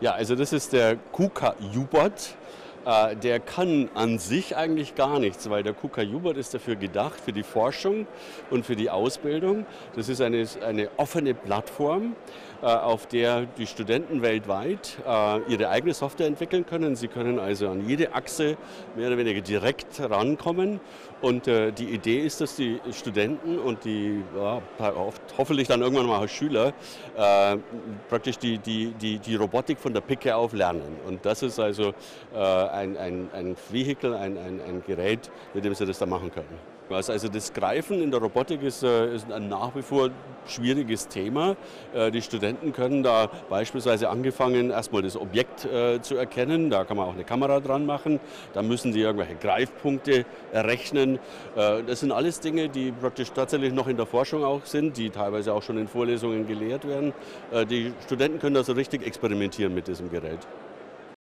Ja, also das ist der KUKA U-Bot. Äh, der kann an sich eigentlich gar nichts, weil der KUKA U-Bot ist dafür gedacht, für die Forschung und für die Ausbildung. Das ist eine, eine offene Plattform, äh, auf der die Studenten weltweit äh, ihre eigene Software entwickeln können. Sie können also an jede Achse mehr oder weniger direkt rankommen. Und die Idee ist, dass die Studenten und die hoffentlich dann irgendwann mal Schüler praktisch die, die, die, die Robotik von der Picke auf lernen. Und das ist also ein, ein, ein Vehikel, ein, ein, ein Gerät, mit dem sie das da machen können. Also das Greifen in der Robotik ist, äh, ist, ein nach wie vor schwieriges Thema. Äh, die Studenten können da beispielsweise angefangen, erstmal das Objekt äh, zu erkennen. Da kann man auch eine Kamera dran machen. Da müssen sie irgendwelche Greifpunkte errechnen. Das sind alles Dinge, die praktisch tatsächlich noch in der Forschung auch sind, die teilweise auch schon in Vorlesungen gelehrt werden. Die Studenten können da so richtig experimentieren mit diesem Gerät.